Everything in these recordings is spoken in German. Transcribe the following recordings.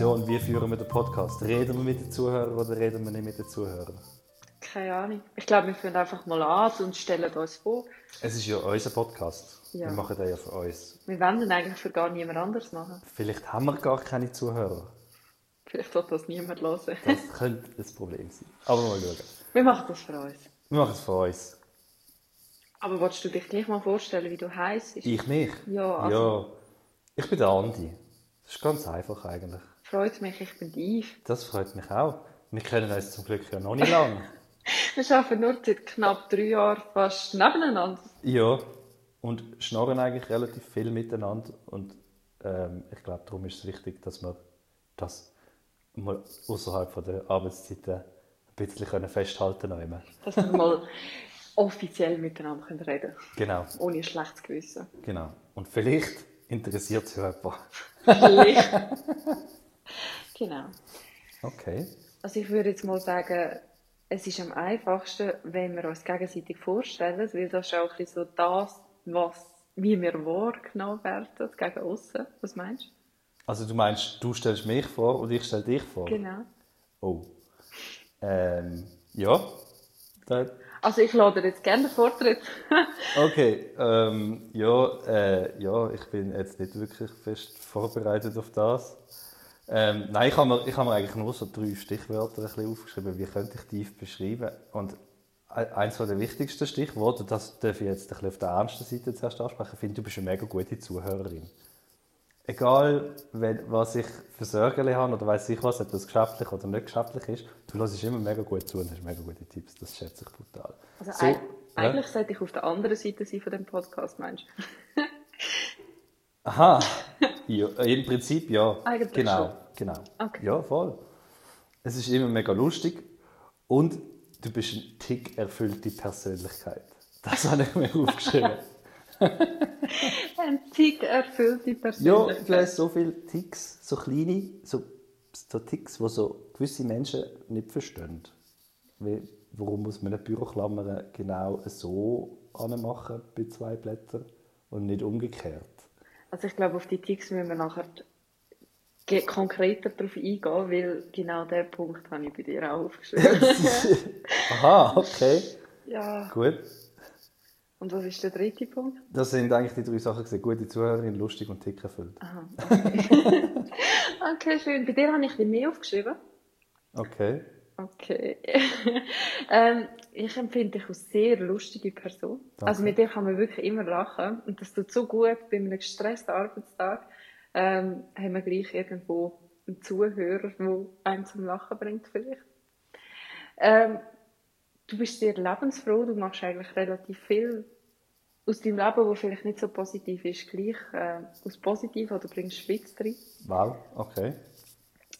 Diskussion, wie führen wir den Podcast? Reden wir mit den Zuhörern oder reden wir nicht mit den Zuhörern? Keine Ahnung. Ich glaube, wir fangen einfach mal an und stellen uns vor. Es ist ja unser Podcast. Ja. Wir machen den ja für uns. Wir wollen den eigentlich für gar niemand anders machen. Vielleicht haben wir gar keine Zuhörer. Vielleicht wird das niemand hören. Das könnte ein Problem sein. Aber mal schauen. Wir machen das für uns. Wir machen es für uns. Aber willst du dich gleich mal vorstellen, wie du heisst? Ich mich? Ja, also- Ja. Ich bin der Andi. Das ist ganz einfach eigentlich. Freut mich, ich bin Yves. Das freut mich auch. Wir kennen uns zum Glück ja noch nicht lange. Wir arbeiten nur seit knapp drei Jahren fast nebeneinander. ja. Und schnarren eigentlich relativ viel miteinander. Und ähm, ich glaube, darum ist es wichtig, dass wir das mal außerhalb von der Arbeitszeiten ein bisschen können festhalten können. Dass wir mal offiziell miteinander können reden Genau, Ohne ein schlechtes Gewissen. genau. Und vielleicht interessiert es ja jemand. Vielleicht. genau. Okay. Also ich würde jetzt mal sagen, es ist am einfachsten, wenn wir uns gegenseitig vorstellen, weil das ist auch ein bisschen so das, was, wie wir wahrgenommen werden gegen außen. Was meinst du? Also du meinst, du stellst mich vor und ich stelle dich vor? Genau. Oh. Ähm, ja. Da, Also ich lade jetzt gerne den Vortritt. okay. Ähm, ja, äh, ja, ich bin jetzt nicht wirklich fest vorbereitet auf das. Ähm, nein, ich habe mir, ich habe mir eigentlich nur so drei Stichwörter ein bisschen aufgeschrieben, wie könnte ich tief beschreiben. Und eins der wichtigsten Stichworte, das darf ich jetzt ein bisschen auf der ernsten Seite zuerst ansprechen, ich finde, du bist eine mega gute Zuhörerin. Egal, wenn, was ich für Sorgen habe oder weiß ich was, ob das geschäftlich oder nicht geschäftlich ist, du hörst immer mega gut zu und hast mega gute Tipps. Das schätze ich brutal. Also So, eig- ja. eigentlich sollte ich auf der anderen Seite sein von dem Podcast, meinst du? Aha, ja, im Prinzip ja. Eigentlich genau, schon. genau. Okay. Ja, voll. Es ist immer mega lustig und du bist eine tick erfüllte Persönlichkeit. Das habe ich mir aufgeschrieben. Ein Tick erfüllte ja, Persönlichkeit. du hast so viele Ticks, so kleine, so, so Ticks, die so gewisse Menschen nicht verstehen. Wie, warum muss man eine Büroklammer genau so anmachen bei zwei Blättern und nicht umgekehrt? Also ich glaube, auf die Ticks müssen wir nachher konkreter darauf eingehen, weil genau diesen Punkt habe ich bei dir auch aufgeschrieben. Aha, okay, ja. gut. Und was ist der dritte Punkt? Das sind eigentlich die drei Sachen. gewesen. Gute Zuhörerin, lustig und tick erfüllt. Aha, okay. okay, schön. Bei dir habe ich ein bisschen mehr aufgeschrieben. Okay. Okay. ähm, ich empfinde dich als sehr lustige Person. Danke. Also mit dir kann man wirklich immer lachen. Und das tut so gut bei einem gestressten Arbeitstag. Ähm, haben wir gleich irgendwo einen Zuhörer, der einen zum Lachen bringt vielleicht. Ähm, du bist sehr lebensfroh. Du machst eigentlich relativ viel aus deinem Leben, das vielleicht nicht so positiv ist, gleich äh, aus positiv oder bringst Schwitz drin. Wow, okay.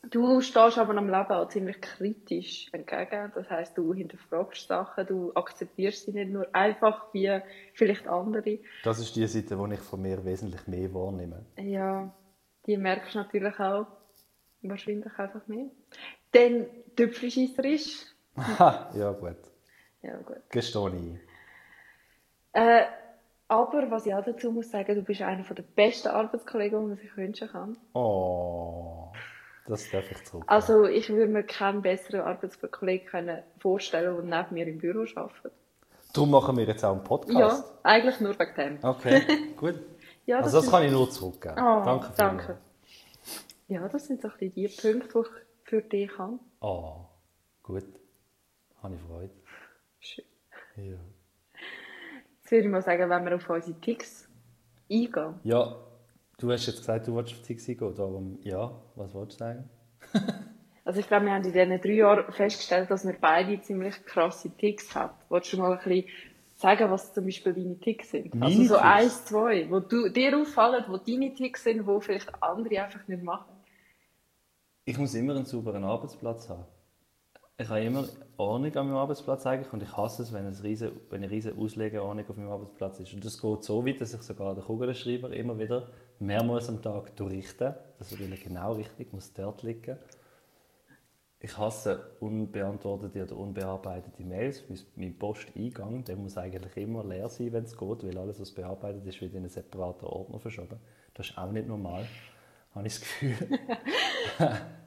Du stehst aber am Leben auch ziemlich kritisch entgegen. Das heisst, du hinterfragst Sachen, du akzeptierst sie nicht nur einfach wie vielleicht andere. Das ist die Seite, die ich von mir wesentlich mehr wahrnehme. Ja, die merkst du natürlich auch wahrscheinlich einfach mehr. Dann Tüpfelscheisserisch. Ja gut. Ja, gut. Gestehe ich. Äh, aber was ich auch dazu muss sagen, du bist einer der besten Arbeitskollegen, die man sich wünschen kann. Oh, das darf ich zurück. Also ich würde mir keinen besseren Arbeitskollegen können vorstellen, der neben mir im Büro arbeitet. Darum machen wir jetzt auch einen Ja, Podcast. eigentlich nur wegen dem. Okay, gut. Ja, also das sind- kann ich nur zurückgeben. Oh, danke danke. Ja, das sind so ein bisschen die Punkte, die ich für dich habe. Oh, gut. Habe ich Freude. Schön. Ja. Jetzt würde ich mal sagen, wenn wir auf unsere Ticks eingehen. ja, du hast jetzt gesagt, du wolltest auf Tixi gehen. Darum, ja, was wolltest du sagen? Also ich glaube, wir haben in diesen drei Jahren festgestellt, dass wir beide ziemlich krasse Ticks haben. Wolltest du mal ein bisschen sagen, was zum Beispiel deine Ticks sind? Meine also so Ticks? eins, zwei, wo du, dir auffallen, wo deine Ticks sind, wo vielleicht andere einfach nicht machen. Ich muss immer einen sauberen Arbeitsplatz haben. Ich habe immer Ordnung an meinem Arbeitsplatz eigentlich und ich hasse es, wenn, es riesen, wenn eine riesige Auslegeordnung auf meinem Arbeitsplatz ist. Und das geht so weit, dass ich sogar den Kugelschreiber immer wieder mehrmals am Tag durchrichte. Das will genau richtig, muss dort liegen. Ich hasse unbeantwortete oder unbearbeitete Mails. Mein Posteingang der muss eigentlich immer leer sein, wenn es geht, weil alles, was bearbeitet ist, wird in einen separaten Ordner verschoben. Das ist auch nicht normal. habe ich das Gefühl.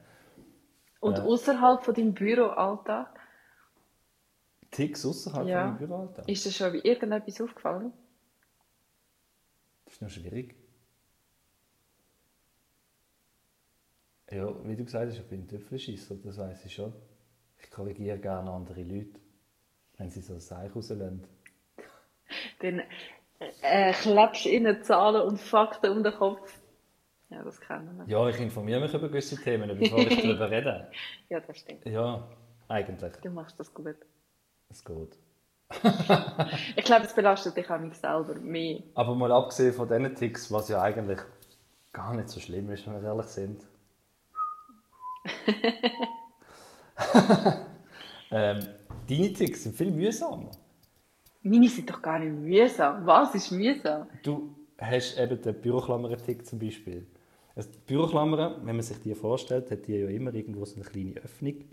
Und Ja. außerhalb von deinem Büroalltag, Ticks außerhalb Ja. von meinem Büroalltag. ist dir schon irgendetwas aufgefallen? Das ist noch schwierig. Ja, wie du gesagt hast, ich bin ein Tüpfelschisser, das weiß ich schon. Ich korrigiere gerne andere Leute, wenn sie so ein Seich rauslassen. Dann äh, klebst du ihnen Zahlen und Fakten um den Kopf. Ja, das kennen wir. Ja, ich informiere mich über gewisse Themen, bevor ich darüber rede. Ja, das stimmt. Ja, eigentlich. Du machst das gut. Es geht. Ich glaube, es belastet dich auch nicht selber mehr. Aber mal abgesehen von diesen Ticks, was ja eigentlich gar nicht so schlimm ist, wenn wir ehrlich sind. ähm, deine Ticks sind viel mühsamer. Meine sind doch gar nicht mühsam. Was ist mühsam? Du hast eben den Büroklammern-Tick zum Beispiel. Also die Büroklammern, wenn man sich die vorstellt, hat die ja immer irgendwo so eine kleine Öffnung.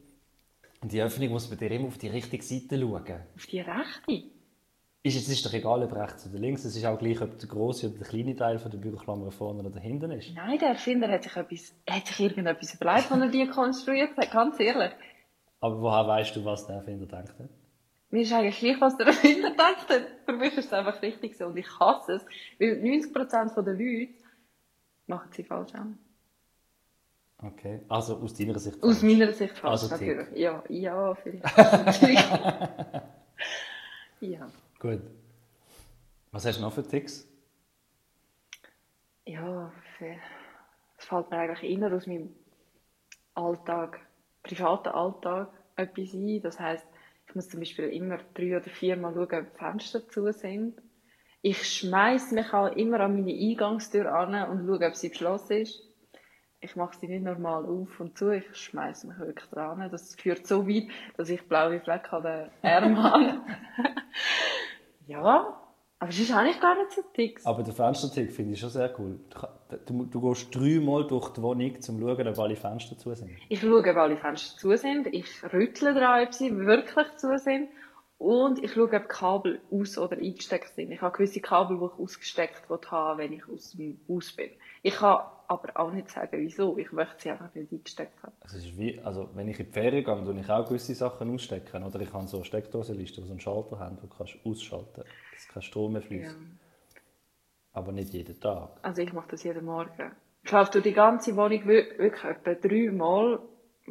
Und die Öffnung muss bei dir immer auf die richtige Seite schauen. Auf die rechte? Ist es ist doch egal, ob rechts oder links. Es ist auch gleich, ob der große oder der kleine Teil von der Büroklammer vorne oder hinten ist. Nein, der Erfinder hat sich, etwas, hat sich irgendetwas überlegt, als er die konstruiert hat. Ganz ehrlich. Aber woher weißt du, was der Erfinder denkt? hat? Mir ist eigentlich gleich, was der Erfinder denkt hat. Für mich ist es einfach richtig so. Und ich hasse es, weil 90% der Leute machen sie falsch an. Okay. Also aus deiner Sicht. Aus meiner Sicht falsch, Also Tick. natürlich. Ja, ja, vielleicht. ja. Gut. Was hast du noch für Ticks? Ja, es fällt mir eigentlich eher aus meinem Alltag, privaten Alltag etwas ein. Das heisst, ich muss zum Beispiel immer drei oder viermal schauen, ob die Fenster zu sind. Ich schmeiß mich auch immer an meine Eingangstür an und schaue, ob sie geschlossen ist. Ich mache sie nicht normal auf und zu, ich schmeiß mich wirklich dran. Das führt so weit, dass ich blaue Flecken an den Arm habe. ja, aber es ist eigentlich gar nicht so dick. Aber den Fenstertick finde ich schon sehr cool. Du, du, du gehst dreimal durch die Wohnung, um zu schauen, ob alle Fenster zu sind. Ich schaue, ob alle Fenster zu sind. Ich rüttle daran, ob sie wirklich zu sind. Und ich schaue, ob Kabel aus- oder eingesteckt sind. Ich habe gewisse Kabel, die ich ausgesteckt habe, wenn ich aus dem Haus bin. Ich kann aber auch nicht sagen, wieso. Ich möchte sie einfach nicht eingesteckt haben. Also, es ist wie, also wenn ich in die Ferien gehe, tue ich auch gewisse Sachen ausstecken. Oder ich habe so eine Steckdosenliste, die so einen Schalter haben, wo du kannst ausschalten kannst, dass kein Strom mehr fließt. Ja. Aber nicht jeden Tag. Also ich mache das jeden Morgen. Ich laufe durch die ganze Wohnung wir- wirklich etwa dreimal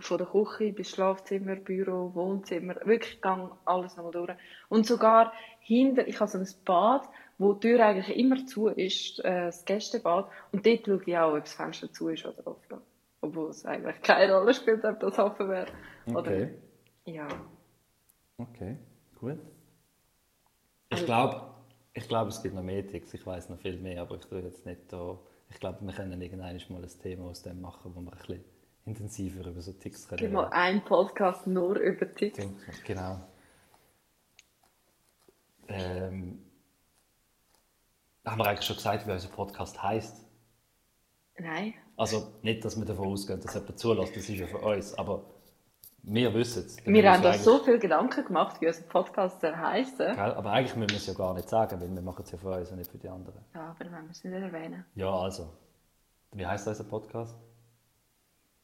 von der Küche bis Schlafzimmer, Büro, Wohnzimmer. Wirklich gang alles nochmal durch. Und sogar hinter, ich habe so ein Bad, wo die Tür eigentlich immer zu ist, äh, das Gästebad. Und dort schaue ich auch, ob das Fenster zu ist oder offen. Obwohl es eigentlich keine Rolle spielt, ob das offen wäre. Oder Okay. Ja. Okay, gut. Ich glaube, ich glaub, es gibt noch mehr Ticks. Ich weiß noch viel mehr, aber ich tue jetzt nicht da. Ich glaube, wir können irgendwann mal ein Thema aus dem machen, wo wir ein bisschen intensiver über so Ticks reden. mal einen Podcast nur über Ticks. Genau. Ähm, haben wir eigentlich schon gesagt, wie unser Podcast heißt? Nein. Also nicht, dass wir davon ausgehen, dass jemand zulässt, das ist ja von uns, aber wir wissen es. Wir haben uns eigentlich- so viel Gedanken gemacht, wie unser Podcast soll heissen. Aber eigentlich müssen wir es ja gar nicht sagen, weil wir machen es ja für uns und nicht für die anderen. Ja, aber wenn wir es nicht erwähnen. Ja, also. Wie heißt unser Podcast?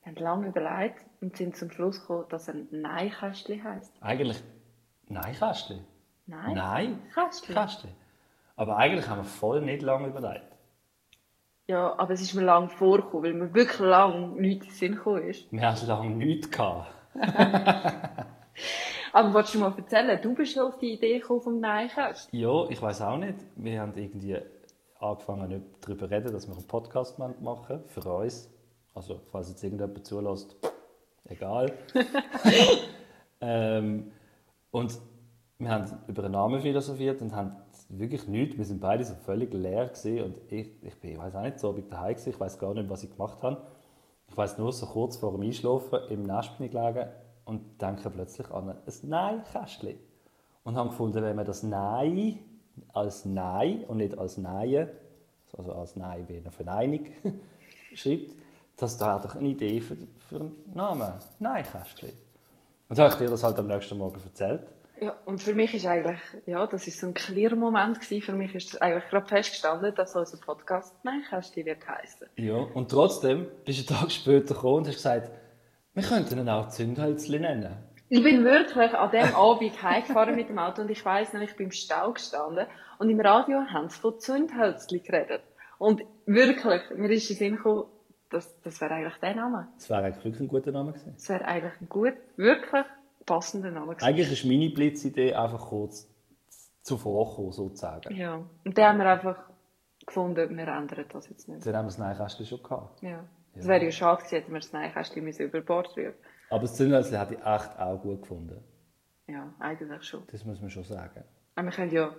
Wir haben lange überlegt und sind zum Schluss gekommen, dass ein Nein-Kästchen heisst. Eigentlich. Nein, Kästchen. Nein? Nein? Kästchen. Kästchen. Aber eigentlich haben wir voll nicht lange überlegt. Ja, aber es ist mir lange vorgekommen, weil mir wirklich lange nichts in den Sinn gekommen ist. Wir haben lange nichts gehabt. Aber wolltest du mal erzählen, du bist auf die Idee gekommen vom Nein-Kästchen? Ja, ich weiß auch nicht. Wir haben irgendwie angefangen nicht darüber zu reden, dass wir einen Podcast machen für uns. Also, falls jetzt irgendjemand zulässt, egal. ähm, und wir haben über einen Namen philosophiert und haben wirklich nichts. Wir sind beide so völlig leer gewesen und ich, ich, bin, ich weiß auch nicht, so ob ich daheim war. Ich weiß gar nicht, was ich gemacht habe. Ich weiß nur, so kurz vor dem Einschlafen im Nest bin ich gelegen und denke plötzlich an ein Nein-Kästchen. Und haben gefunden, wenn man das Nein als Nein und nicht als Nein, also als Nein wie eine Verneinung, schreibt, das wäre doch eine Idee für, für einen Namen. Nein-Kästchen. Und dann habe ich dir das halt am nächsten Morgen erzählt. Ja, und für mich ist eigentlich, ja, das ist so ein Clear-Moment gewesen. Für mich ist eigentlich gerade festgestanden, dass unser Podcast Neinkästchen wird heißen. Ja, und trotzdem bist du einen Tag später gekommen und hast gesagt, wir könnten ihn auch Zündhölzli nennen. Ich bin wirklich an dem Abend heimgefahren mit dem Auto und ich weiss noch, ich bin im Stau gestanden und im Radio haben sie von Zündhölzli geredet. Und wirklich, mir ist in den Sinn gekommen, das, das wäre eigentlich der Name. Das wäre eigentlich wirklich ein guter Name gewesen. Das wäre eigentlich ein gut, wirklich passender Name gewesen. Eigentlich ist meine Blitzidee einfach kurz zuvorkommen, sozusagen. Ja, und dann haben wir einfach gefunden, wir ändern das jetzt nicht. Dann haben wir das Neinkästchen schon gehabt. Ja. Es wäre ja schade gewesen, hätten wir das Neinkästchen über Bord rühren Aber das Zündhölzli hätte ich echt auch gut gefunden. Ja, eigentlich schon. Das muss man schon sagen. Aber wir können ja,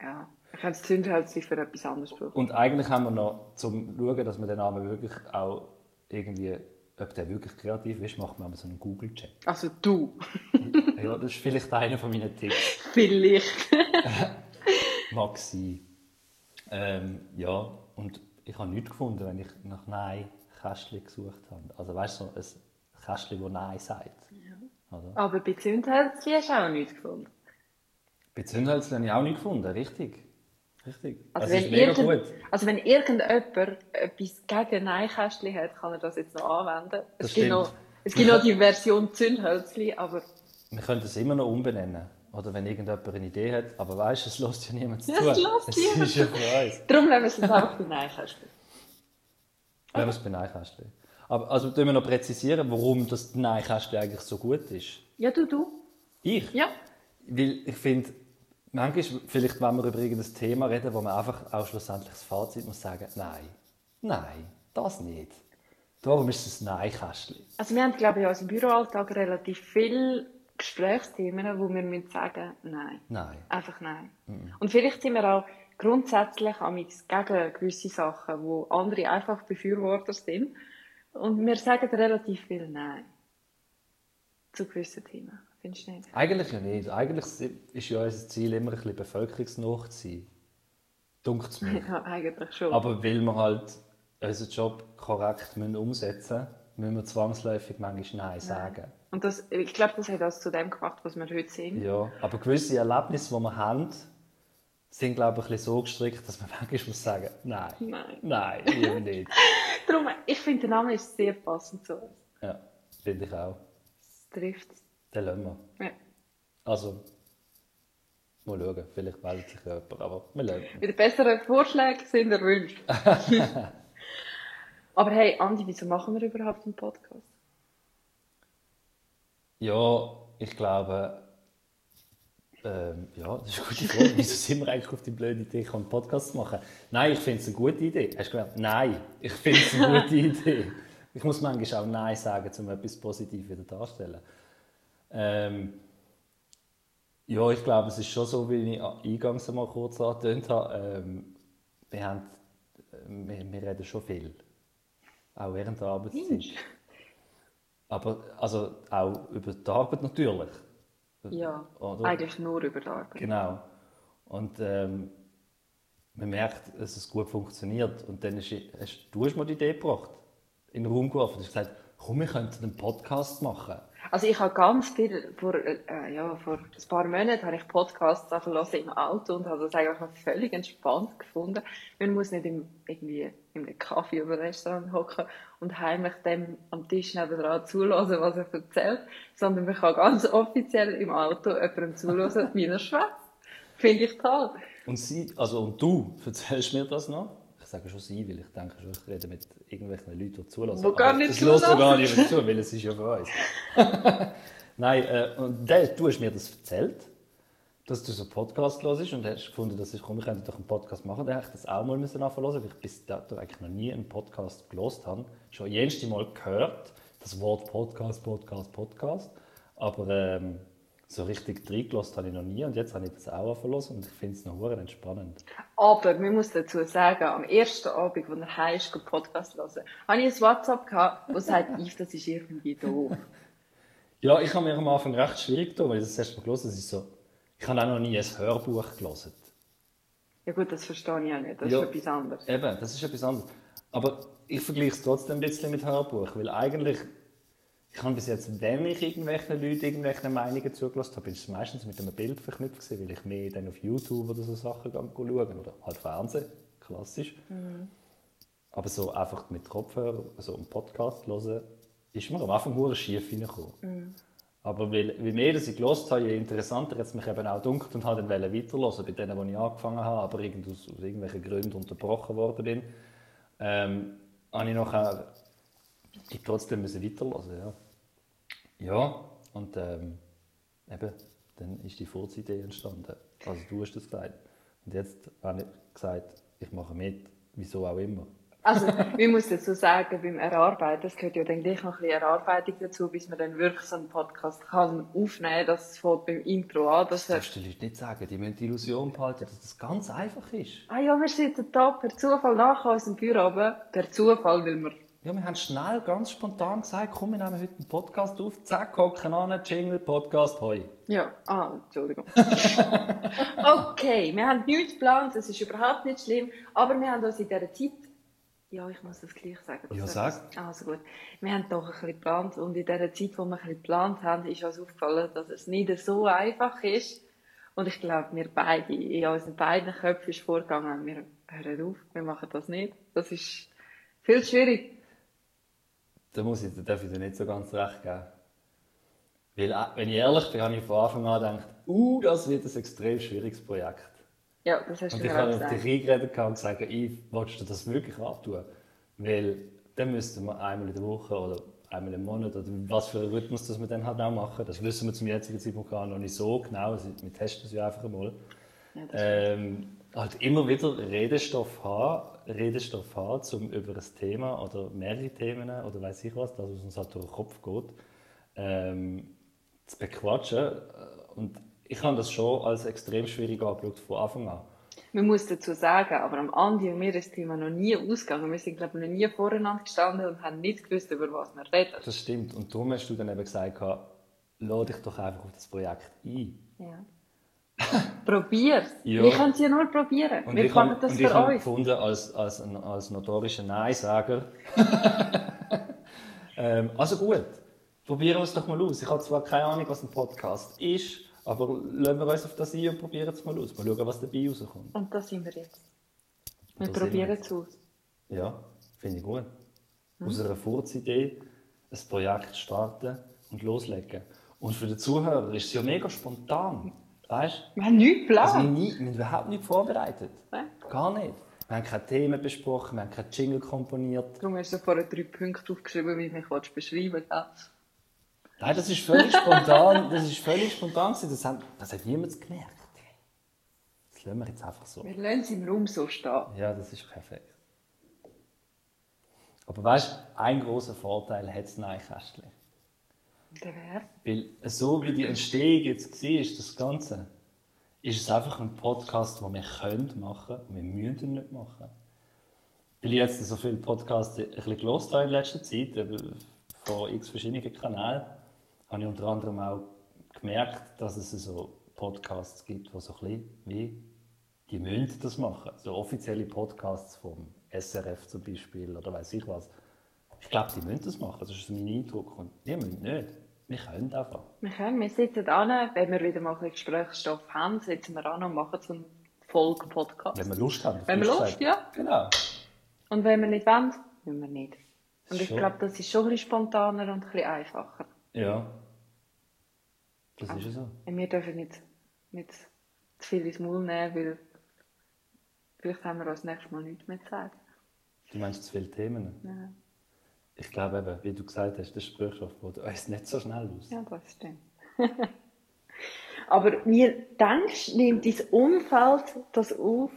ja, wir können das Zündhölzchen für etwas anderes brauchen. Und eigentlich haben wir noch, zum schauen, dass wir den Namen wirklich auch irgendwie, ob der wirklich kreativ ist, machen wir mal so einen Google-Check. Also du, Ja, das ist vielleicht einer von meinen Tipps. vielleicht. Mag sein. Ähm, ja, und ich habe nichts gefunden, wenn ich nach Nein-Kästchen gesucht habe. Also weißt du, so ein Kästchen, das Nein sagt. Oder? Aber bei Zündhölzchen hast du auch nichts gefunden. Bei Zündhölzchen habe ich auch nichts gefunden, richtig. Richtig. Also, das wenn ist mega irgend, gut. also wenn irgendjemand etwas gegen Neinkästchen hat, kann er das jetzt noch anwenden. Das Es gibt, noch, es gibt noch die Version Zündhölzli, aber Wir können es immer noch umbenennen. Oder wenn irgendjemand eine Idee hat. Aber weißt du, es lässt ja niemand zu. Ja, es lässt niemand uns. darum nehmen wir es einfach bei Neinkästchen. Wenn wir es bei Neinkästchen. Aber also tun wir noch präzisieren, warum das Neinkästchen eigentlich so gut ist. Ja, du, du. Ich? Ja. Weil ich finde, manchmal, vielleicht wenn wir über irgendein Thema reden, wo man einfach auch schlussendlich das Fazit muss sagen, nein, nein, das nicht. Darum ist es ein Nein-Kästchen. Also wir haben, glaube ich, unserem Büroalltag relativ viele Gesprächsthemen, wo wir müssen sagen nein. Nein. Einfach nein. Und vielleicht sind wir auch grundsätzlich gegen gewisse Sachen, wo andere einfach Befürworter sind. Und wir sagen relativ viel Nein. Zu gewissen Themen. Findest du nicht? Eigentlich ja nicht. Eigentlich ist ja unser Ziel immer ein bisschen bevölkerungsnah zu sein. Dunkt mir. Ja, eigentlich schon. Aber weil wir halt unseren Job korrekt müssen umsetzen müssen, müssen wir zwangsläufig manchmal Nein sagen. Und das, ich glaube, das hat uns zu dem gemacht, was wir heute sind. Ja, aber gewisse Erlebnisse, die wir haben, sind, glaube ich, ein bisschen so gestrickt, dass man manchmal muss sagen, nein, Nein. nein, lieber nicht. Darum, ich finde, der Name ist sehr passend zu uns. Ja, finde ich auch. Es trifft Den lassen wir. Ja. Also, mal schauen, vielleicht meldet sich ja jemand, aber wir lassen ihn. Wieder bessere Vorschläge sind erwünscht. Aber hey, Andi, wieso machen wir überhaupt einen Podcast? Ja, ich glaube, ähm, ja, das ist eine gute Frage. Wieso sind wir eigentlich auf die blöde Idee gekommen, einen Podcast zu machen? Nein, ich finde es eine gute Idee. Hast du gemerkt? Nein, ich finde es eine gute Idee. Ich muss manchmal auch Nein sagen, um etwas Positives wieder darzustellen. Ähm, ja, ich glaube, es ist schon so, wie ich eingangs einmal kurz angetönt habe. Ähm, wir, haben, äh, wir, wir reden schon viel. Auch während der Arbeitszeit. Mensch. Aber also auch über die Arbeit natürlich. Ja, Oder? eigentlich nur über die Arbeit. Genau. Und ähm, man merkt, dass es gut funktioniert. Und dann ist, hast, du hast mir die Idee gebracht, in den Raum geworfen. Du hast gesagt, komm, wir könnten einen Podcast machen. Also ich habe ganz viel, vor, äh, ja, vor ein paar Monaten habe ich Podcasts angefangen im Auto und habe das eigentlich völlig entspannt gefunden. Man muss nicht im, irgendwie in einem Kaffee oder Restaurant hocken und heimlich dem am Tisch nebenan zulassen, was er erzählt, sondern man kann ganz offiziell im Auto jemandem zulassen, wie er. Finde ich toll. Und sie, also und du, erzählst mir das noch? Ich sage schon sie, weil ich denke schon, ich rede mit irgendwelchen Leuten, die zulassen. Wo gar nicht Das zulassen. gar niemand zu, weil es ist ja für uns. Nein, äh, und der, du hast mir das erzählt, dass du so einen Podcast hörst und hast gefunden, dass ich komm, wir könnten doch einen Podcast machen. Dann hätte ich das auch mal müssen anfangen weil ich bis dato eigentlich noch nie einen Podcast gelost habe. Schon jedes Mal gehört, das Wort Podcast, Podcast, Podcast. Aber ähm, so richtig reingelassen habe ich noch nie und jetzt habe ich das auch hören und ich finde es noch verdammt entspannend. Aber man muss dazu sagen, am ersten Abend, als er heim ist, Podcast hören, habe ich ein WhatsApp gehabt, das sagt, Yves, das ist irgendwie doof. Ja, ich habe mir am Anfang recht schwierig getan, weil ich das erste Mal gelesen habe. Ist so, ich habe auch noch nie ein Hörbuch gelesen. Ja gut, das verstehe ich auch nicht, das Ja. ist etwas anderes. Eben, das ist etwas anderes. Aber ich vergleiche es trotzdem ein bisschen mit Hörbuch, weil eigentlich Ich habe bis jetzt, wenn ich irgendwelchen Leuten irgendwelche Meinungen zugelassen habe, ist es meistens mit einem Bild verknüpft gewesen, weil ich mehr dann auf YouTube oder so Sachen schauen oder halt Fernsehen, klassisch. Mhm. Aber so einfach mit Kopfhörer, so einen Podcast hören, ist mir am Anfang nur schief reingekommen. Mhm. Aber weil, wie mehr das ich gelost habe, je interessanter hat es mich eben auch dunkelt und habe dann weiterhören bei denen, die ich angefangen habe, aber irgend aus, aus irgendwelchen Gründen unterbrochen worden bin, ähm, habe ich nachher trotzdem müssen weiterhören, ja. Ja, und ähm, eben, dann ist die Furzidee entstanden. Also du hast das gesagt. Und jetzt habe ich gesagt, ich mache mit, wieso auch immer. Also, wir muss dazu sagen, beim Erarbeiten, es gehört ja dann gleich noch ein bisschen Erarbeitung dazu, bis man dann wirklich so einen Podcast kann aufnehmen kann. Das fängt beim Intro an. Das darfst du den Leuten nicht sagen. Die müssen die Illusion behalten, dass das ganz einfach ist. Ah ja, wir sitzen da per Zufall nach unserem Büro, per Zufall, weil wir ja, wir haben schnell, ganz spontan gesagt, komm, wir nehmen heute einen Podcast auf. Zack, hocken an, Jingle, Podcast, hoi. Ja, ah, Entschuldigung. okay, wir haben nichts geplant, das ist überhaupt nicht schlimm, aber wir haben uns in dieser Zeit, ja, ich muss das gleich sagen. Ja, sag. Also gut, wir haben doch ein bisschen geplant und in dieser Zeit, wo wir ein bisschen geplant haben, ist uns aufgefallen, dass es nicht so einfach ist. Und ich glaube, wir beide, in unseren beiden Köpfen ist vorgegangen, wir hören auf, wir machen das nicht. Das ist viel schwierig da muss ich, da darf ich dir nicht so ganz recht geben. Weil, äh, wenn ich ehrlich bin, habe ich von Anfang an gedacht, uh, das wird ein extrem schwieriges Projekt. Ja, das hast und du ich habe auf dich eingeredet und gesagt, ich willst du das wirklich antun? Weil dann müssten wir einmal in der Woche oder einmal im Monat oder was für einen Rhythmus das wir dann halt auch machen. Das wissen wir zum jetzigen Zeitpunkt gar noch nicht so genau. Also, wir testen das ja einfach einmal. Ja, ähm, halt immer wieder Redestoff haben, Redestoff haben, um über ein Thema oder mehrere Themen oder weiß ich was, das was uns halt durch den Kopf geht, ähm, zu bequatschen. Und ich habe das schon als extrem schwierig angeschaut von Anfang an. Man muss dazu sagen, aber am Andi und mir ist das Thema noch nie ausgegangen. Wir sind, glaube ich, noch nie voreinander gestanden und haben nicht gewusst, über was wir reden. Das stimmt. Und darum hast du dann eben gesagt, lade dich doch einfach auf das Projekt ein. Ja. Probier's. Ja. Wir können es ja nur probieren. Und wir können das und für ich euch. gefunden, als, als, als notorischer Nein-Sager. ähm, also gut, probieren wir es doch mal aus. Ich habe zwar keine Ahnung, was ein Podcast ist, aber lassen wir uns auf das ein und probieren es mal aus. Mal schauen, was dabei rauskommt. Und das sind wir jetzt. Wir probieren es aus. Ja, finde ich gut. Hm. Aus einer Furzidee ein Projekt starten und loslegen. Und für den Zuhörer ist es ja mega spontan. Weißt Wir haben nichts geplant. Also wir, haben überhaupt nichts vorbereitet. Nein. Gar nicht. Wir haben keine Themen besprochen, wir haben keine Jingle komponiert. Darum hast du vorher drei Punkte aufgeschrieben, wie du mich beschreiben willst. Nein, das ist völlig spontan. Das ist völlig spontan. Das hat, das hat niemand gemerkt. Das lassen wir jetzt einfach so. Wir lassen es im Raum so stehen. Ja, das ist perfekt. Aber weißt du, ein großer Vorteil hat das Neinkästchen. Weil so wie die Entstehung jetzt war, das Ganze, ist es einfach ein Podcast, den wir können machen und wir müssen ihn nicht machen. Weil ich jetzt so viele Podcasts ein bisschen gelost habe in letzter Zeit, von x verschiedenen Kanälen, habe ich unter anderem auch gemerkt, dass es so Podcasts gibt, die so ein bisschen wie die müssen das machen. So offizielle Podcasts vom SRF zum Beispiel oder weiß ich was. Ich glaube, die müssen das machen. Das ist mein Eindruck. Und die müssen nicht. Wir können einfach. Wir können. Wir sitzen an, wenn wir wieder mal ein Gesprächsstoff haben, sitzen wir an und machen so einen Folge-Podcast. Wenn wir Lust haben. Wenn wir Lust, ja. Genau. Und wenn wir nicht wollen, müssen wir nicht. Und ich glaube, das ist schon ein bisschen spontaner und ein bisschen einfacher. Ja. Das ist ja so. Und wir dürfen nicht, nicht zu viel ins Maul nehmen, weil vielleicht haben wir uns nächstes Mal nichts mehr zu sagen. Du meinst zu viele Themen? Ja. Ich glaube eben, wie du gesagt hast, das Sprüchstoff geht uns nicht so schnell aus. Ja, das stimmt. Aber mir denkst, nimmt dein Umfeld das auf,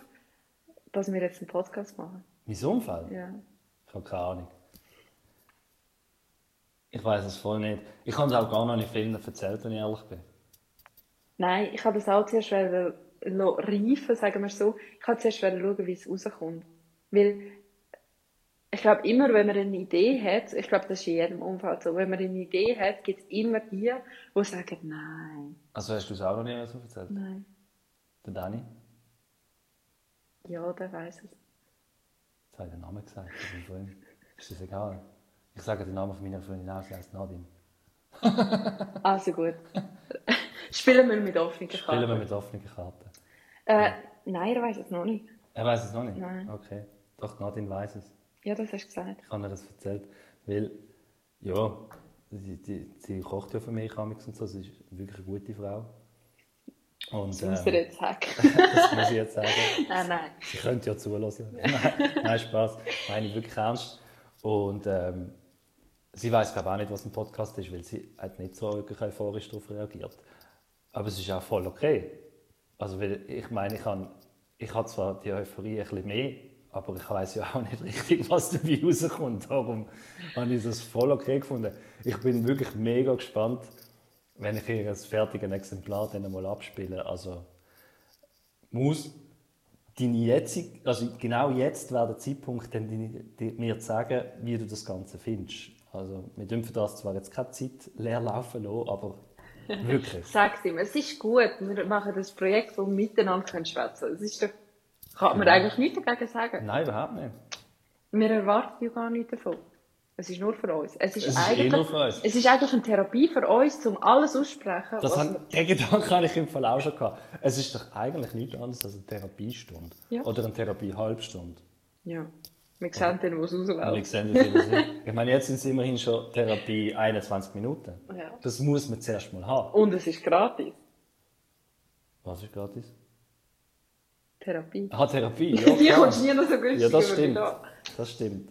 dass wir jetzt einen Podcast machen? Mein Umfeld? Ja. Ich habe keine Ahnung. Ich weiß es voll nicht. Ich habe es auch gar noch nicht vielen erzählt, wenn ich ehrlich bin. Nein, ich habe das auch zuerst reifen, sagen wir so. Ich habe zuerst schauen, wie es rauskommt. Weil ich glaube, immer wenn man eine Idee hat, ich glaube, das ist in jedem Umfeld so, wenn man eine Idee hat, gibt es immer die, die sagen, nein. Also hast du es auch noch nie so erzählt? Nein. Der Dani? Ja, der weiß es. Jetzt habe ich den Namen gesagt, von Ist das egal? Ich sage den Namen von meiner Freundin auch, sie heißt Nadim. Also gut. Spielen wir mit offenen Karten? Spielen wir mit offenen Karten. Äh, nein, er weiß es noch nicht. Er weiß es noch nicht? Nein. Okay. Doch, Nadine weiß es. Ja, das hast du gesagt. Ich habe ihr das erzählt. Weil, ja, sie, die, sie kocht ja für mich und so. Sie ist wirklich eine gute Frau. Und, Das muss er ähm, jetzt sagen. das muss ich jetzt sagen. nein, nein. Sie könnte ja zulassen. nein, nein, Spaß. Meine ich wirklich ernst. Und ähm, sie weiß glaube auch nicht, was ein Podcast ist, weil sie hat nicht so wirklich euphorisch darauf reagiert. Aber es ist auch voll okay. Also, weil ich meine, ich habe ich habe zwar die Euphorie ein bisschen mehr, aber ich weiß ja auch nicht richtig, was dabei rauskommt. Darum habe ich das voll okay gefunden. Ich bin wirklich mega gespannt, wenn ich hier ein fertiges Exemplar dann mal abspiele. Also, muss deine jetzige, also genau jetzt wäre der Zeitpunkt, dann deine- die, mir zu sagen, wie du das Ganze findest. Also, wir dürfen das zwar jetzt keine Zeit leer laufen lassen, aber wirklich. Sag's ihm, es ist gut. Wir machen das Projekt, wo wir miteinander schwätzen können. Es ist doch, kann man Ja. eigentlich nichts dagegen sagen. Nein, überhaupt nicht. Wir erwarten ja gar nichts davon. Es ist nur für uns. Es ist, Es ist eh eigentlich, nur für uns. Es ist eigentlich eine Therapie für uns, um alles aussprechen. Das hat, den Gedanken habe ich im Fall auch schon gehabt. Es ist doch eigentlich nichts anderes als eine Therapiestunde. Ja. Oder eine Therapie-Halbstunde. Ja. Wir sehen dann, wo es rausläuft. das. Ich meine, jetzt sind es immerhin schon Therapie 21 Minuten. Ja. Das muss man zuerst mal haben. Und es ist gratis. Was ist gratis? Therapie. Ah, Therapie, ja. Die kommst nie noch so günstig Ja, das stimmt. da. Das stimmt.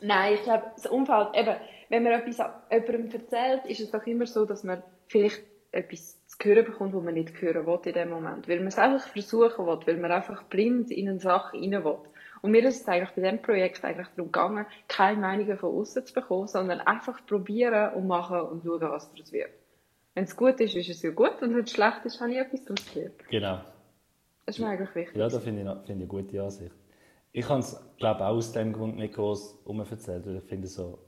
Nein, ich glaube, das Umfeld, eben, wenn man etwas an- jemandem erzählt, ist es doch immer so, dass man vielleicht etwas zu hören bekommt, was man nicht hören will in dem Moment. Weil man es einfach versuchen will, weil man einfach blind in eine Sache rein will. Und mir ist es eigentlich bei diesem Projekt eigentlich darum gegangen, keine Meinungen von außen zu bekommen, sondern einfach probieren und machen und schauen, was daraus wird. Wenn es gut ist, ist es ja gut, und wenn es schlecht ist, habe ich etwas daraus gelernt. Genau. Das ist mir eigentlich wichtig. Ja, das finde ich, finde ich eine gute Ansicht. Ich habe es, glaube auch aus dem Grund nicht groß erzählt, weil ich finde so...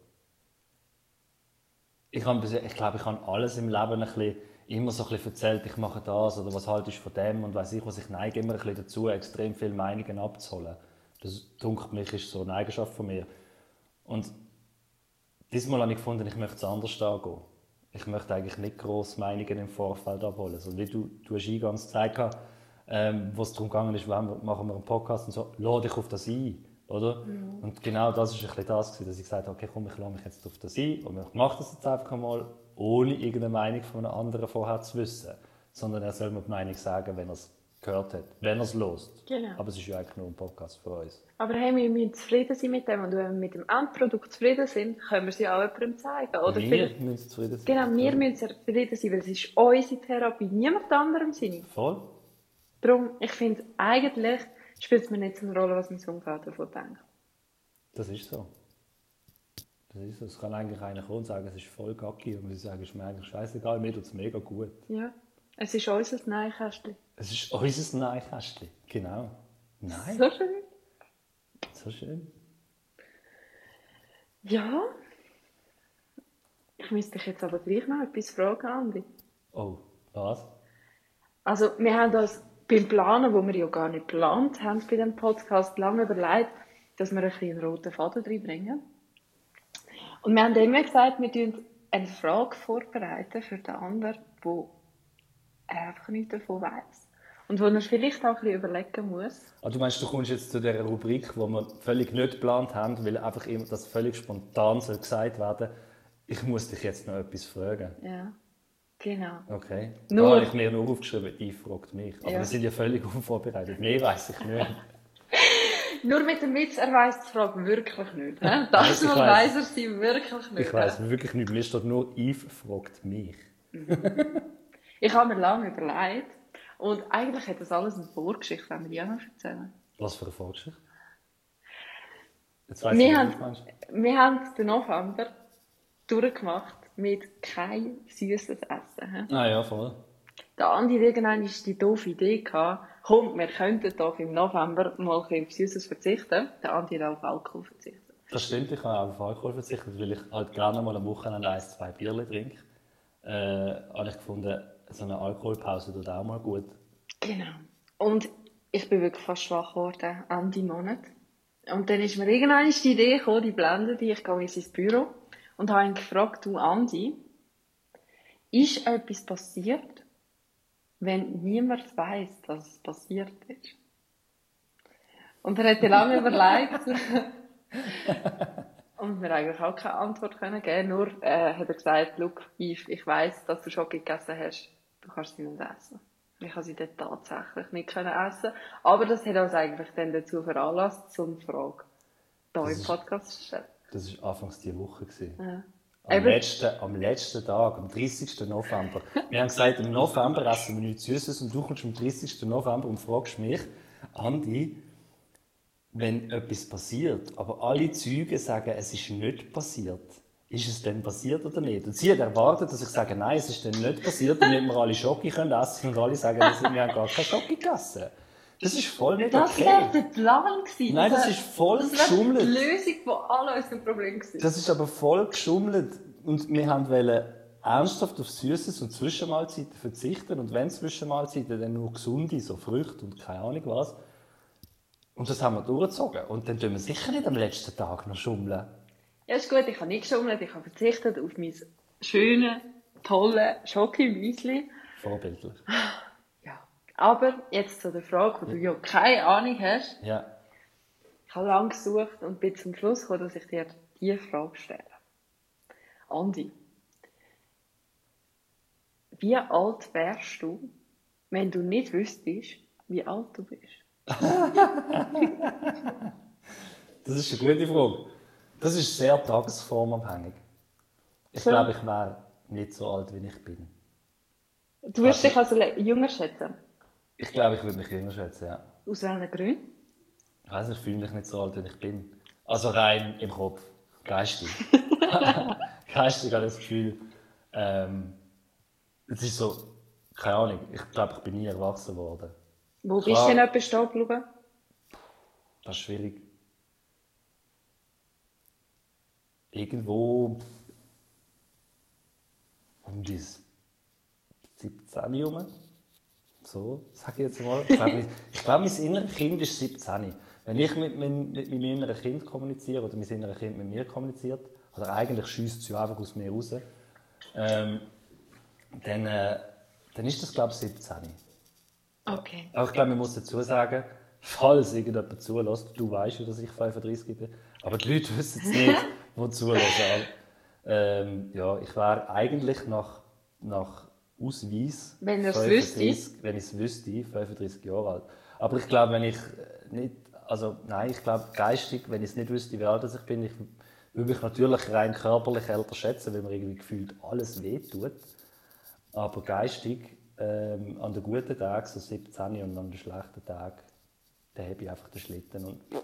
Ich, habe, ich glaube, ich habe alles im Leben ein bisschen, immer so ein bisschen erzählt, ich mache das oder was haltest du von dem und weiß ich was. Ich neige immer ein bisschen dazu, extrem viele Meinungen abzuholen. Das, dunkelt mich, ist so eine Eigenschaft von mir. Und diesmal habe ich gefunden, ich möchte es anders angehen. Ich möchte eigentlich nicht gross Meinungen im Vorfeld abholen. So wie du, du hast eingangs gezeigt, hast, ähm, wo es darum gegangen ist, wann machen wir einen Podcast und so, lade dich auf das ein. Oder? Und genau das war ein bisschen das, gewesen, dass ich gesagt habe, okay, komm, ich lade mich jetzt auf das ein und ich mache das jetzt einfach mal, ohne irgendeine Meinung von einem anderen vorher zu wissen. Sondern er soll mir die Meinung sagen, wenn er es gehört hat, wenn er es lost. Genau. Aber es ist ja eigentlich nur ein Podcast für uns. Aber hey, wir müssen zufrieden sein mit dem. Und wenn wir mit dem Endprodukt zufrieden sind, können wir es ja auch jemandem zeigen. Oder wir vielleicht, müssen zufrieden sein. genau, wir müssen zufrieden sein, weil es ist unsere Therapie, niemand anderem Sinne. Voll. Darum, ich finde, eigentlich spielt es mir nicht so eine Rolle, was mein Umfeld davon denkt. Das ist so. Das ist so. Es kann eigentlich einer kommen und sagen, es ist voll gacki und sie sagen, es ist mir eigentlich scheißegal, mir tut es mega gut. Ja. Es ist unser Neinkästchen. Es ist unser Neinkästchen. Genau. Nein, So schön. so schön. Ja. Ich müsste dich jetzt aber gleich noch etwas fragen, Andi. Oh, was? Also, wir haben uns beim Planen, wo wir ja gar nicht geplant haben bei dem Podcast, lange überlegt, dass wir ein bisschen einen roten Faden reinbringen. Und wir haben immer gesagt, wir tun eine Frage vorbereiten für den anderen, wo er einfach nichts davon weiß. Und wo er vielleicht auch ein bisschen überlegen muss. Ah, du meinst, du kommst jetzt zu dieser Rubrik, wo wir völlig nicht geplant haben, weil einfach immer das völlig spontan soll gesagt werden ich muss dich jetzt noch etwas fragen. Ja, genau. Okay. Nur- Da habe ich mir nur aufgeschrieben, ich fragt mich. Aber Ja. wir sind ja völlig unvorbereitet. Mehr weiß ich nicht. Nur mit dem Witz, er weiss die Frage wirklich nicht. Nein, Das mal weiss. weiss er sie wirklich nicht. Ich weiß wirklich nicht. Mir steht nur, Yves fragt mich. Ich habe mir lange überlegt. Und eigentlich hat das alles eine Vorgeschichte, wenn wir die auch noch erzählen. Was für eine Vorgeschichte? Jetzt weiss Wir ich haben-. Wir haben den November durchgemacht mit kein süßes Essen. Ah ja, voll. Der Andi hat irgendwann die doofe Idee gehabt, komm, wir könnten doch im November mal ein bisschen auf Süßes verzichten. Der Andi hat auf Alkohol verzichtet. Das stimmt, ich habe auch auf Alkohol verzichtet, weil ich halt gerne mal am Wochenende ein, zwei Bierchen trinke. Äh, habe ich gefunden, so eine Alkoholpause tut auch mal gut. Genau. Und ich bin wirklich fast schwach geworden, Ende Monat. Und dann ist mir irgendwann die Idee gekommen, die Blende, die ich gehe in sein Büro und habe ihn gefragt, du Andi, ist etwas passiert, wenn niemand weiß, dass es passiert ist? Und er hat ja lange überlegt und mir eigentlich auch keine Antwort können geben. Nur äh, hat er gesagt, Luke, Yves, ich weiss, dass du Schoki gegessen hast, du kannst sie nicht essen. Ich habe sie dann tatsächlich nicht können essen. Aber das hat uns eigentlich dann dazu veranlasst, so eine Frage hier Das im Podcast zu stellen. Das war anfangs dieser Woche. Gewesen. Ja. Am, Eben. letzten, am letzten Tag, am 30. November. Wir haben gesagt, im November essen wir nichts Süßes und du kommst am 30. November und fragst mich, Andi, wenn etwas passiert, aber alle Zeugen sagen, es ist nicht passiert, ist es denn passiert oder nicht? Und sie hat erwartet, dass ich sage, nein, es ist dann nicht passiert, damit wir alle Schoki können essen und alle sagen, wir haben gar keine Schoki gegessen. Das ist voll nicht Das okay. wäre der Plan gewesen. Nein, das wär- ist voll Das wäre die geschummelt. Lösung von all unseren Problemen gewesen. Das ist aber voll geschummelt. Und wir haben wollen ernsthaft auf Süßes und Zwischenmahlzeiten verzichten. Und wenn Zwischenmahlzeiten, dann nur gesunde, so Früchte und keine Ahnung was. Und das haben wir durchgezogen. Und dann tun wir sicher nicht am letzten Tag noch schummeln. Ja, ist gut, ich habe nicht geschummelt, ich habe verzichtet auf mein schönes, tolle Schoki-Müsli. Vorbildlich. Aber jetzt zu der Frage, wo du ja keine Ahnung hast. Ja. Ich habe lange gesucht und bin zum Schluss gekommen, dass ich dir diese Frage stelle. Andi, wie alt wärst du, wenn du nicht wüsstest, wie alt du bist? Das ist eine gute Frage. Das ist sehr tagesformabhängig. Ich So. glaube, ich wäre nicht so alt, wie ich bin. Du wirst dich also jünger schätzen. Ich glaube, ich würde mich jünger schätzen, ja. Aus welchen Gründen? Ich weiß nicht, ich fühle mich nicht so alt, wie ich bin. Also rein im Kopf. Geistig. Geistig habe ich das Gefühl, ähm, es ist so, keine Ahnung, ich glaube, ich bin nie erwachsen worden. Wo bist Klar. du denn etwa stehen geblieben? Das ist schwierig. Irgendwo um die 17 herum. So, sage ich jetzt mal. Ich glaube, ich glaube, mein inneres Kind ist 17. Wenn ich mit, mein, mit meinem inneren Kind kommuniziere oder mein inneres Kind mit mir kommuniziert, oder eigentlich schießt es ja einfach aus mir raus, ähm, dann, äh, dann ist das, glaube ich, 17. Okay. Aber ich glaube, man muss dazu sagen, falls irgendjemand zulässt, du weißt ja, dass ich 35 bin, aber die Leute wissen es nicht, die zulassen. Ähm, ja, ich wäre eigentlich nach, nach Ausweis, Wenn er es 35 wenn ich es wüsste, 35 Jahre alt. Aber ich glaube, wenn ich nicht, also nein, ich glaube geistig, wenn ich es nicht wüsste, wie alt ich bin, ich würde mich natürlich rein körperlich älter schätzen, weil mir irgendwie gefühlt alles wehtut. Aber geistig, ähm, an den guten Tagen, so 17 und an den schlechten Tagen, da habe ich einfach den Schlitten. Und Ja,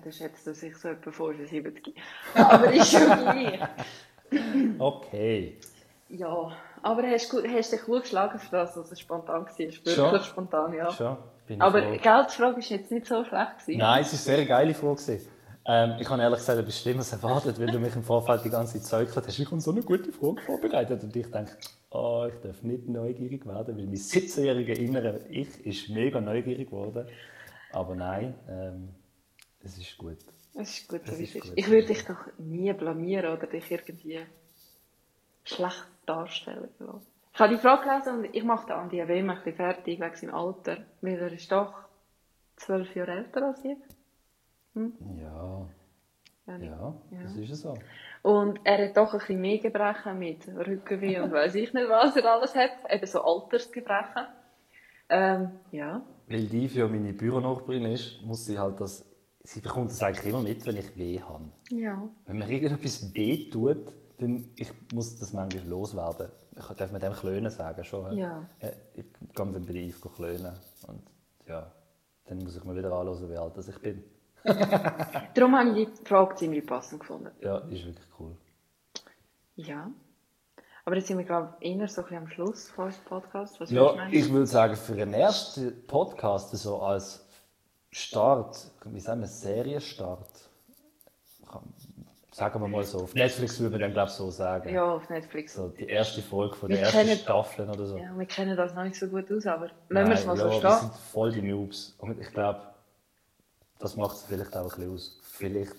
dann schätzt er sich so etwa 75. Aber ist schon gleich. okay. Ja, aber hast, gut, hast dich gut geschlagen für das, dass es spontan war. Wirklich Schon? spontan, ja. Schon, Aber froh. die Geldfrage war jetzt nicht so schlecht. Gewesen. Nein, es war eine sehr geile Frage. gewesen. Ähm, ich habe ehrlich gesagt etwas Schlimmes erwartet, weil du mich im Vorfeld die ganze Zeit gezeigt hast. Ich habe so eine gute Frage vorbereitet. Und ich denke, oh, ich darf nicht neugierig werden, weil mein 17-jähriger innere Ich ist mega neugierig geworden. Aber nein, ähm, es ist gut. Es ist gut, so wie es ist. gut. Ich würde dich doch nie blamieren oder dich irgendwie schlecht darstellen lassen. Ich habe die Frage gelesen und ich mache den Andi ein bisschen fertig wegen seinem Alter, weil er ist doch zwölf Jahre älter als ich. Ja, Ja, nicht? ja, das ist so. Und er hat doch ein bisschen mehr Gebrechen mit Rückenweh und weiß ich nicht, was er alles hat. Eben so Altersgebrechen. Ähm, ja. Weil die für meine Büronachbarin ist, muss sie halt das. Sie bekommt das eigentlich immer mit, wenn ich weh habe. Ja. Wenn mir irgendetwas weh tut, ich muss das manchmal loswerden. Ich darf mit dem Klönen sagen schon. Ja. Äh, Ich gehe dann bei Yves klönen. Und ja, dann muss ich mir wieder anhören, wie alt das ich bin. Darum habe ich die Frage ziemlich passend gefunden. Ja, ist wirklich cool. Ja. Aber jetzt sind wir, glaube ich, eher so ein am Schluss von unserem Podcast. Was Ja, ich würde sagen, für den ersten Podcast, so als Start, wie sagen wir, Serienstart, sagen wir mal so, auf Netflix würde man dann, glaube ich, so sagen. Ja, auf Netflix. So die erste Folge von Wir der ersten kennen- Staffeln oder so. Ja, wir kennen das noch nicht so gut aus, aber wenn wir es mal Nein, so ja, wir stehen. sind voll die Noobs. Und ich glaube, das macht es vielleicht auch ein bisschen aus. Vielleicht.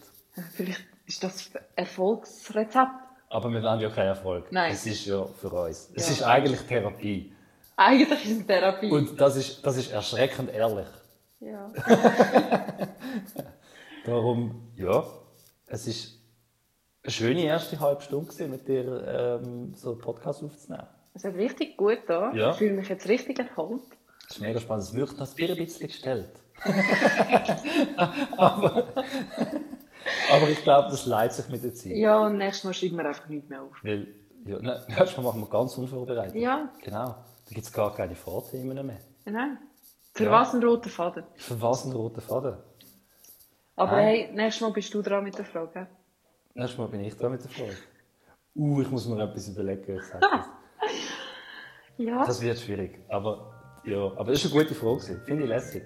Vielleicht ist das das Erfolgsrezept. Aber wir wollen ja keinen Erfolg. Nein. Es ist ja für uns. Es Ja. ist eigentlich Therapie. Eigentlich ist es Therapie. Und das ist, das ist erschreckend ehrlich. ja. Darum, ja, es ist eine schöne erste halbe Stunde mit dir ähm, so einen Podcast aufzunehmen. Es hat richtig gut da. Ja. Ich fühle mich jetzt richtig erholt. Das ist mega spannend. Es wirkt noch ein bisschen gestellt. aber, aber ich glaube, das leitet sich mit der Zeit. Ja, und nächstes Mal schreiben wir einfach nichts mehr auf. Weil, ja, nein, nächstes Mal machen wir ganz unvorbereitet. Ja. Genau. Da gibt es gar keine Vorthemen mehr. Nein. Für Ja. was ein roter Faden? Für was ein roter Faden? Aber Nein. hey, nächstes Mal bist du dran mit der Frage. Nächstes Mal bin ich dran mit der Frage. Uh, ich muss mir etwas überlegen. Ich sag das. Ja, das wird schwierig. Aber, ja, aber das ist eine gute Frage. Finde ich lässig.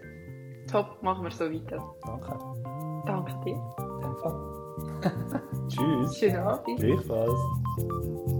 top, machen wir so weiter. Danke. Danke dir. In dem Fall. Tschüss. Schönen Abend. Gleichfalls.